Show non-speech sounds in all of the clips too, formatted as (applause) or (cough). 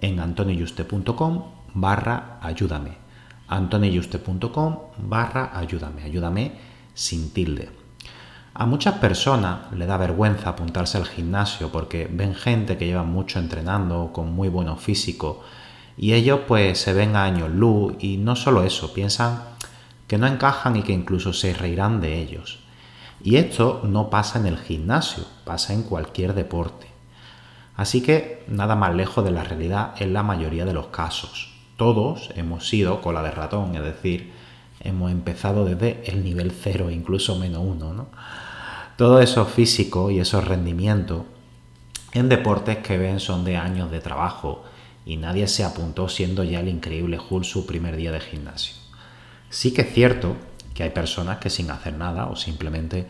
en antonioyuste.com barra ayúdame. antonioyuste.com barra ayúdame. Ayúdame sin tilde. A muchas personas le da vergüenza apuntarse al gimnasio porque ven gente que lleva mucho entrenando con muy buenos físicos y ellos pues se ven a años luz y no solo eso, piensan que no encajan y que incluso se reirán de ellos. Y esto no pasa en el gimnasio, pasa en cualquier deporte. Así que nada más lejos de la realidad en la mayoría de los casos. Todos hemos sido cola de ratón, es decir, hemos empezado desde el nivel cero, incluso menos uno. ¿no? Todo eso físico y esos rendimientos en deportes que ven son de años de trabajo y nadie se apuntó siendo ya el increíble Hulk su primer día de gimnasio. Sí que es cierto que hay personas que sin hacer nada o simplemente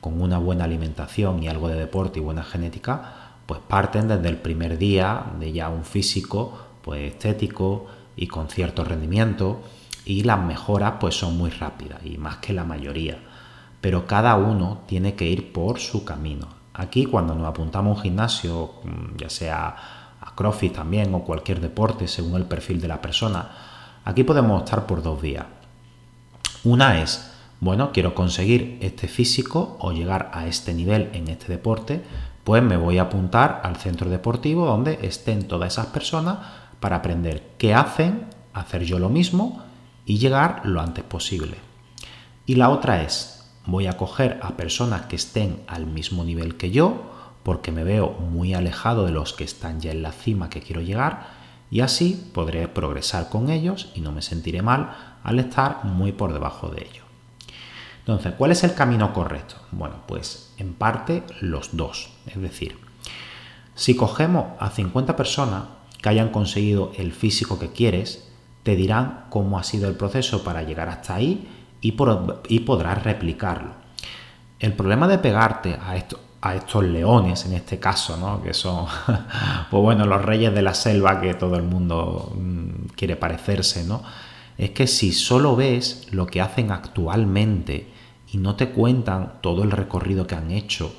con una buena alimentación y algo de deporte y buena genética pues parten desde el primer día de ya un físico pues estético y con cierto rendimiento y las mejoras pues son muy rápidas y más que la mayoría. Pero cada uno tiene que ir por su camino. Aquí cuando nos apuntamos a un gimnasio, mm, ya sea a CrossFit también o cualquier deporte según el perfil de la persona, aquí podemos optar por dos vías. Una es, bueno, quiero conseguir este físico o llegar a este nivel en este deporte, pues me voy a apuntar al centro deportivo donde estén todas esas personas para aprender qué hacen, hacer yo lo mismo y llegar lo antes posible. Y la otra es, voy a coger a personas que estén al mismo nivel que yo, porque me veo muy alejado de los que están ya en la cima que quiero llegar, y así podré progresar con ellos y no me sentiré mal al estar muy por debajo de ellos. Entonces, ¿cuál es el camino correcto? Bueno, pues en parte los dos. Es decir, si cogemos a 50 personas que hayan conseguido el físico que quieres, te dirán cómo ha sido el proceso para llegar hasta ahí y, podrás replicarlo. El problema de pegarte a, a estos leones, en este caso, ¿no? que son (laughs) pues bueno, los reyes de la selva que todo el mundo mm, quiere parecerse, ¿no? es que si solo ves lo que hacen actualmente y no te cuentan todo el recorrido que han hecho,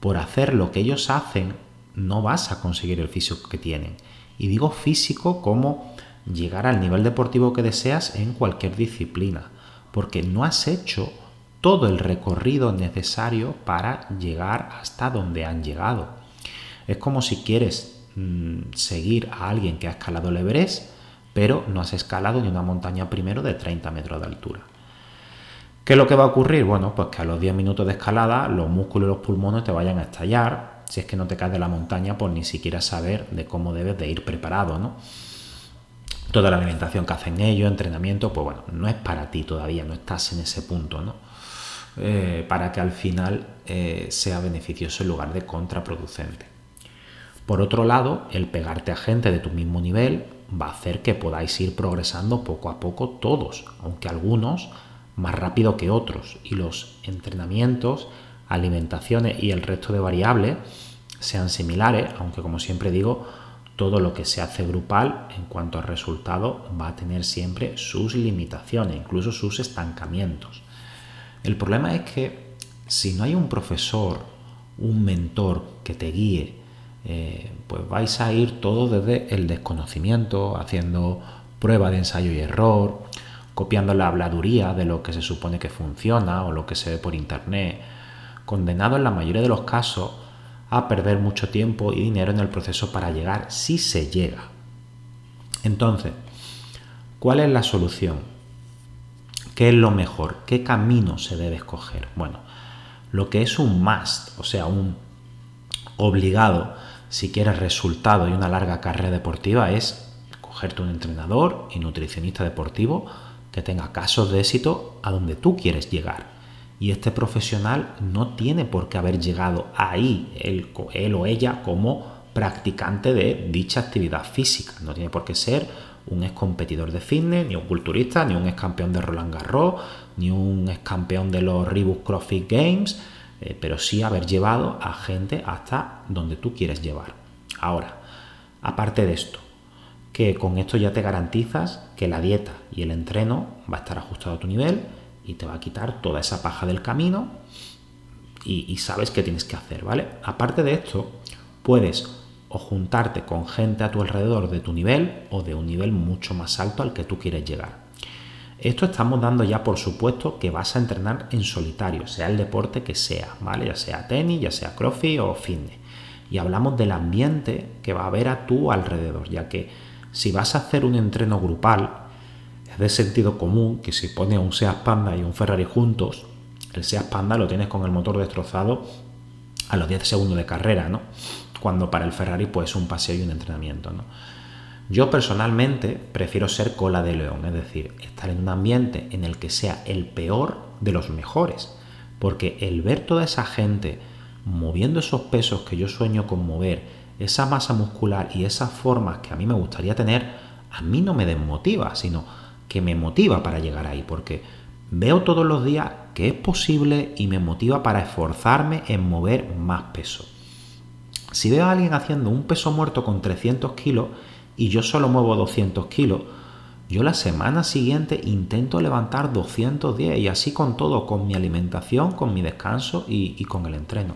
por hacer lo que ellos hacen, no vas a conseguir el físico que tienen. Y digo físico como llegar al nivel deportivo que deseas en cualquier disciplina, porque no has hecho todo el recorrido necesario para llegar hasta donde han llegado. Es como si quieres mm, seguir a alguien que ha escalado el Everest, pero no has escalado ni una montaña primero de 30 metros de altura. ¿Qué es lo que va a ocurrir? Bueno, pues que a los 10 minutos de escalada los músculos y los pulmones te vayan a estallar, si es que no te caes de la montaña por ni siquiera saber de cómo debes de ir preparado, ¿no? Toda la alimentación que hacen ellos, entrenamiento, pues bueno, no es para ti todavía, no estás en ese punto, ¿no? Eh, para que al final eh, sea beneficioso en lugar de contraproducente. Por otro lado, el pegarte a gente de tu mismo nivel va a hacer que podáis ir progresando poco a poco todos, aunque algunos más rápido que otros y los entrenamientos, alimentaciones y el resto de variables sean similares, aunque como siempre digo, todo lo que se hace grupal en cuanto al resultado va a tener siempre sus limitaciones, incluso sus estancamientos. El problema es que si no hay un profesor, un mentor que te guíe, eh, pues vais a ir todo desde el desconocimiento, haciendo prueba de ensayo y error, copiando la habladuría de lo que se supone que funciona o lo que se ve por internet, condenado en la mayoría de los casos a perder mucho tiempo y dinero en el proceso para llegar si se llega. Entonces, ¿cuál es la solución? ¿Qué es lo mejor? ¿Qué camino se debe escoger? Bueno, lo que es un must, o sea, un obligado, si quieres resultado y una larga carrera deportiva, es cogerte un entrenador y nutricionista deportivo que tenga casos de éxito a donde tú quieres llegar y este profesional no tiene por qué haber llegado ahí, él, o ella, como practicante de dicha actividad física. No tiene por qué ser un ex competidor de fitness, ni un culturista, ni un ex campeón de Roland Garros, ni un ex campeón de los Reebok CrossFit Games, eh, pero sí haber llevado a gente hasta donde tú quieres llevar. Ahora, aparte de esto, que con esto ya te garantizas que la dieta y el entreno va a estar ajustado a tu nivel, y te va a quitar toda esa paja del camino y, sabes qué tienes que hacer, ¿vale? Aparte de esto, puedes o juntarte con gente a tu alrededor de tu nivel o de un nivel mucho más alto al que tú quieres llegar. Esto estamos dando ya por supuesto que vas a entrenar en solitario, sea el deporte que sea, ¿vale? Ya sea tenis, ya sea crossfit o fitness. Y hablamos del ambiente que va a haber a tu alrededor, ya que si vas a hacer un entreno grupal, es de sentido común que si pones un Seat Panda y un Ferrari juntos, el Seat Panda lo tienes con el motor destrozado a los 10 segundos de carrera, ¿no? Cuando para el Ferrari pues un paseo y un entrenamiento. Yo personalmente prefiero ser cola de león, es decir, estar en un ambiente en el que sea el peor de los mejores, porque el ver toda esa gente moviendo esos pesos que yo sueño con mover, esa masa muscular y esas formas que a mí me gustaría tener, a mí no me desmotiva, sino que me motiva para llegar ahí, porque veo todos los días que es posible y me motiva para esforzarme en mover más peso. Si veo a alguien haciendo un peso muerto con 300 kilos y yo solo muevo 200 kilos, yo la semana siguiente intento levantar 210 y así con todo, con mi alimentación, con mi descanso y, y con el entreno.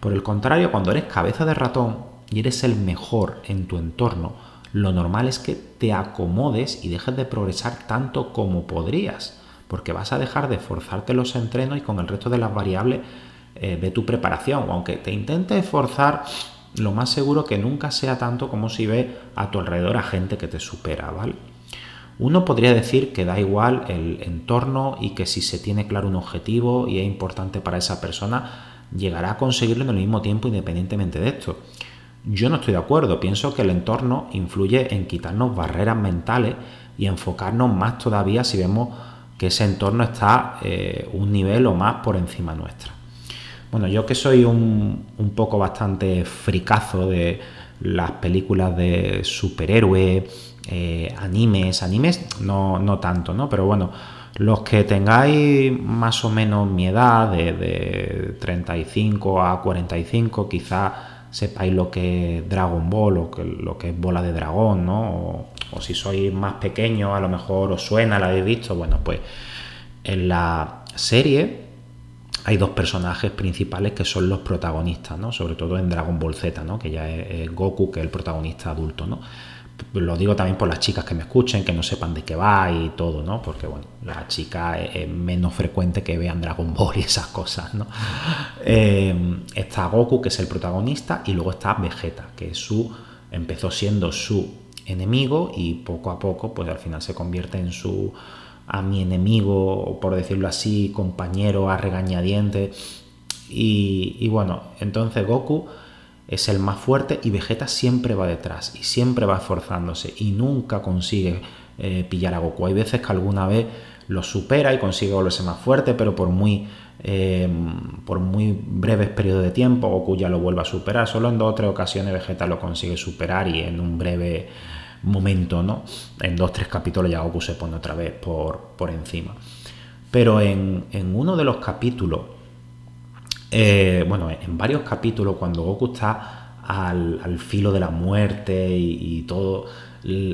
Por el contrario, cuando eres cabeza de ratón y eres el mejor en tu entorno, lo normal es que te acomodes y dejes de progresar tanto como podrías, porque vas a dejar de forzarte los entrenos y con el resto de las variables eh, de tu preparación. Aunque te intentes esforzar, lo más seguro que nunca sea tanto como si ves a tu alrededor a gente que te supera. Uno podría decir que da igual el entorno y que si se tiene claro un objetivo y es importante para esa persona, llegará a conseguirlo en el mismo tiempo independientemente de esto. Yo no estoy de acuerdo, pienso que el entorno influye en quitarnos barreras mentales y enfocarnos más todavía si vemos que ese entorno está eh, un nivel o más por encima nuestra. Bueno, yo que soy un, poco bastante fricazo de las películas de superhéroes, eh, animes, animes no, no tanto, ¿no? Pero bueno, los que tengáis más o menos mi edad, de, de 35 a 45, quizás sepáis lo que es Dragon Ball o que, lo que es bola de dragón, ¿no? O, si sois más pequeños, a lo mejor os suena, la habéis visto. Bueno, pues en la serie hay dos personajes principales que son los protagonistas, ¿no? Sobre todo en Dragon Ball Z, ¿no? Que ya es, Goku, que es el protagonista adulto, ¿no? Lo digo también por las chicas que me escuchen, que no sepan de qué va y todo, ¿no? Porque, bueno, la chica es, menos frecuente que vean Dragon (laughs) Ball y esas cosas, ¿no? Eh, está Goku, que es el protagonista, y luego está Vegeta, que es su, empezó siendo su enemigo y poco a poco, pues al final se convierte en su, a mi enemigo, por decirlo así, compañero a regañadientes. Y, y bueno, entonces Goku es el más fuerte y Vegeta siempre va detrás y siempre va esforzándose y nunca consigue eh, pillar a Goku. Hay veces que alguna vez lo supera y consigue volverse más fuerte, pero por muy, em, por muy breves periodos de tiempo Goku ya lo vuelve a superar. Solo en dos o tres ocasiones Vegeta lo consigue superar y en un breve momento, ¿no? En dos o tres capítulos ya Goku se pone otra vez por, por encima. Pero en, en uno de los capítulos eh, bueno, en varios capítulos, cuando Goku está al, filo de la muerte y, todo,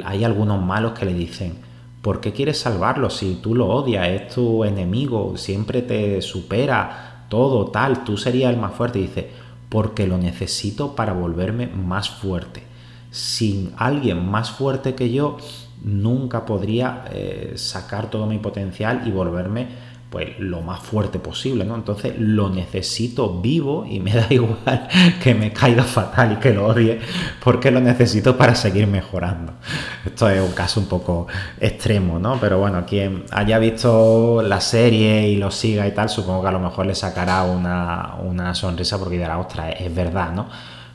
hay algunos malos que le dicen, ¿por qué quieres salvarlo si tú lo odias? Es tu enemigo, siempre te supera todo tal, tú serías el más fuerte. Y dice, porque lo necesito para volverme más fuerte. Sin alguien más fuerte que yo, nunca podría eh, sacar todo mi potencial y volverme pues lo más fuerte posible, ¿no? Entonces lo necesito vivo y me (laughs) da igual que me caiga fatal y que lo odie, porque lo necesito para seguir mejorando. Esto es un caso un poco extremo, ¿no? Pero bueno, quien haya visto la serie y lo siga y tal, supongo que a lo mejor le sacará una, una sonrisa porque dirá, ostras, es verdad, ¿no?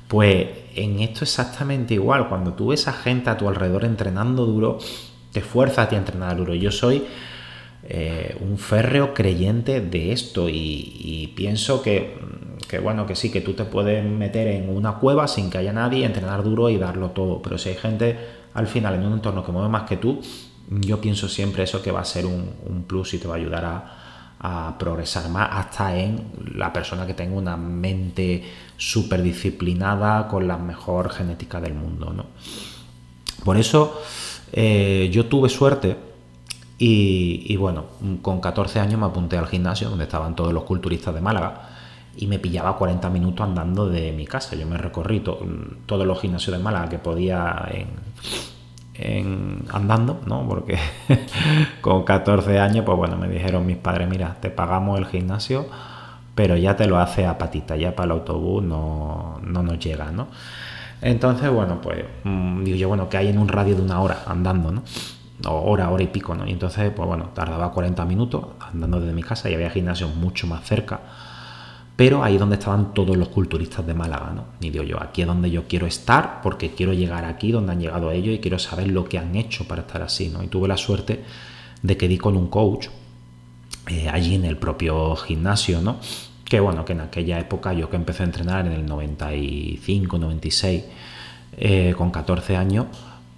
Pues en esto exactamente igual, cuando tú ves a gente a tu alrededor entrenando duro, te fuerzas a ti a entrenar duro. Yo soy eh, un férreo creyente de esto y, pienso que, bueno, que sí, que tú te puedes meter en una cueva sin que haya nadie, entrenar duro y darlo todo, pero si hay gente al final en un entorno que mueve más que tú, yo pienso siempre eso que va a ser un, plus y te va a ayudar a, progresar más hasta en la persona que tenga una mente súper disciplinada con la mejor genética del mundo. ¿no? Por eso eh, yo tuve suerte y, bueno, con 14 años me apunté al gimnasio donde estaban todos los culturistas de Málaga y me pillaba 40 minutos andando de mi casa. Yo me recorrí todos los gimnasios de Málaga que podía en, andando, ¿no? Porque (laughs) con 14 años, pues bueno, me dijeron mis padres, mira, te pagamos el gimnasio, pero ya te lo hace a patita, ya para el autobús no, no nos llega, ¿no? Entonces, bueno, pues mm, digo yo, bueno, que hay en un radio de una hora andando, ¿no? Hora, hora y pico, ¿no? Y entonces, pues bueno, tardaba 40 minutos andando desde mi casa y había gimnasios mucho más cerca. Pero ahí es donde estaban todos los culturistas de Málaga, ¿no? Y digo yo, aquí es donde yo quiero estar porque quiero llegar aquí donde han llegado ellos y quiero saber lo que han hecho para estar así, ¿no? Y tuve la suerte de que di con un coach eh, allí en el propio gimnasio, ¿no? Que bueno, que en aquella época yo que empecé a entrenar en el 95, 96, eh, con 14 años,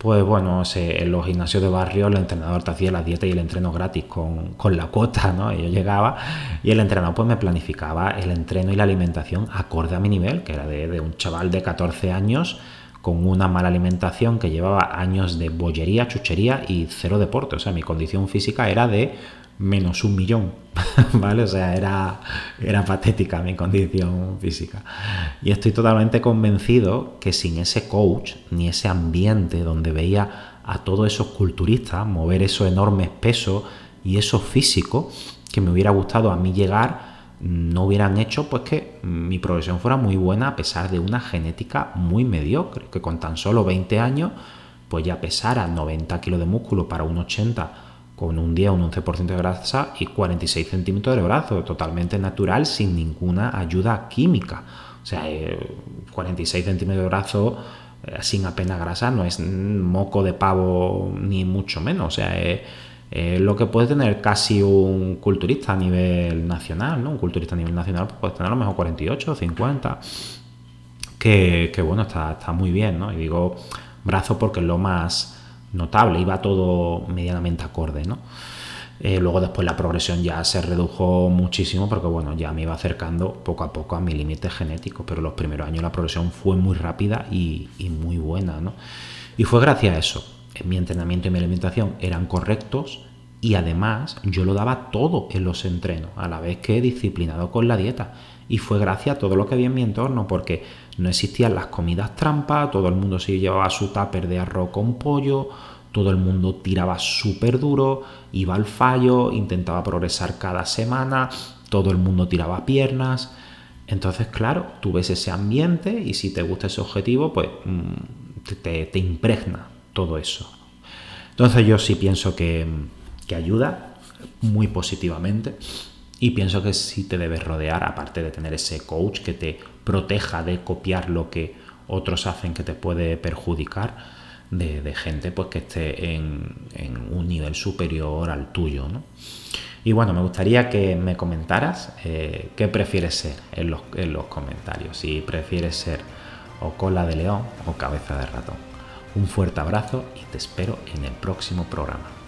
pues bueno, en los gimnasios de barrio el entrenador te hacía la dieta y el entreno gratis con, la cuota, ¿no? yo llegaba y el entrenador pues me planificaba el entreno y la alimentación acorde a mi nivel, que era de, un chaval de 14 años con una mala alimentación que llevaba años de bollería, chuchería y cero deporte. O sea, mi condición física era de menos un millón, (laughs) ¿vale? O sea, era, era patética mi condición física. Y estoy totalmente convencido que sin ese coach, ni ese ambiente donde veía a todos esos culturistas mover esos enormes pesos y eso físico, que me hubiera gustado a mí llegar, no hubieran hecho pues que mi progresión fuera muy buena a pesar de una genética muy mediocre, que con tan solo 20 años pues ya pesara 90 kilos de músculo para un 80 con un día un 11% de grasa y 46 centímetros de brazo, totalmente natural, sin ninguna ayuda química. O sea, 46 eh, centímetros de brazo eh, sin apenas grasa no es moco de pavo ni mucho menos. O sea, es, lo que puede tener casi un culturista a nivel nacional, ¿no? Un culturista a nivel nacional pues puede tener a lo mejor 48 o 50. Que, que, bueno, está, está muy bien, ¿no? Y digo brazo porque es lo más notable, iba todo medianamente acorde, ¿no? Eh, luego después la progresión ya se redujo muchísimo porque bueno, ya me iba acercando poco a poco a mi límite genético, pero los primeros años la progresión fue muy rápida y, muy buena, ¿no? Y fue gracias a eso. Mi entrenamiento y mi alimentación eran correctos y además yo lo daba todo en los entrenos, a la vez que disciplinado con la dieta. Y fue gracias a todo lo que había en mi entorno, porque no existían las comidas trampa, todo el mundo se llevaba su tupper de arroz con pollo, todo el mundo tiraba súper duro, iba al fallo, intentaba progresar cada semana, todo el mundo tiraba piernas. Entonces, claro, tú ves ese ambiente y si te gusta ese objetivo, pues mm, te, impregna todo eso. Entonces yo sí pienso que, que ayuda muy positivamente y pienso que sí te debes rodear, aparte de tener ese coach que te proteja de copiar lo que otros hacen que te puede perjudicar, de, gente pues, que esté en, un nivel superior al tuyo. Y bueno, me gustaría que me comentaras eh, qué prefieres ser en los, en los comentarios, si prefieres ser o cola de león o cabeza de ratón. Un fuerte abrazo y te espero en el próximo programa.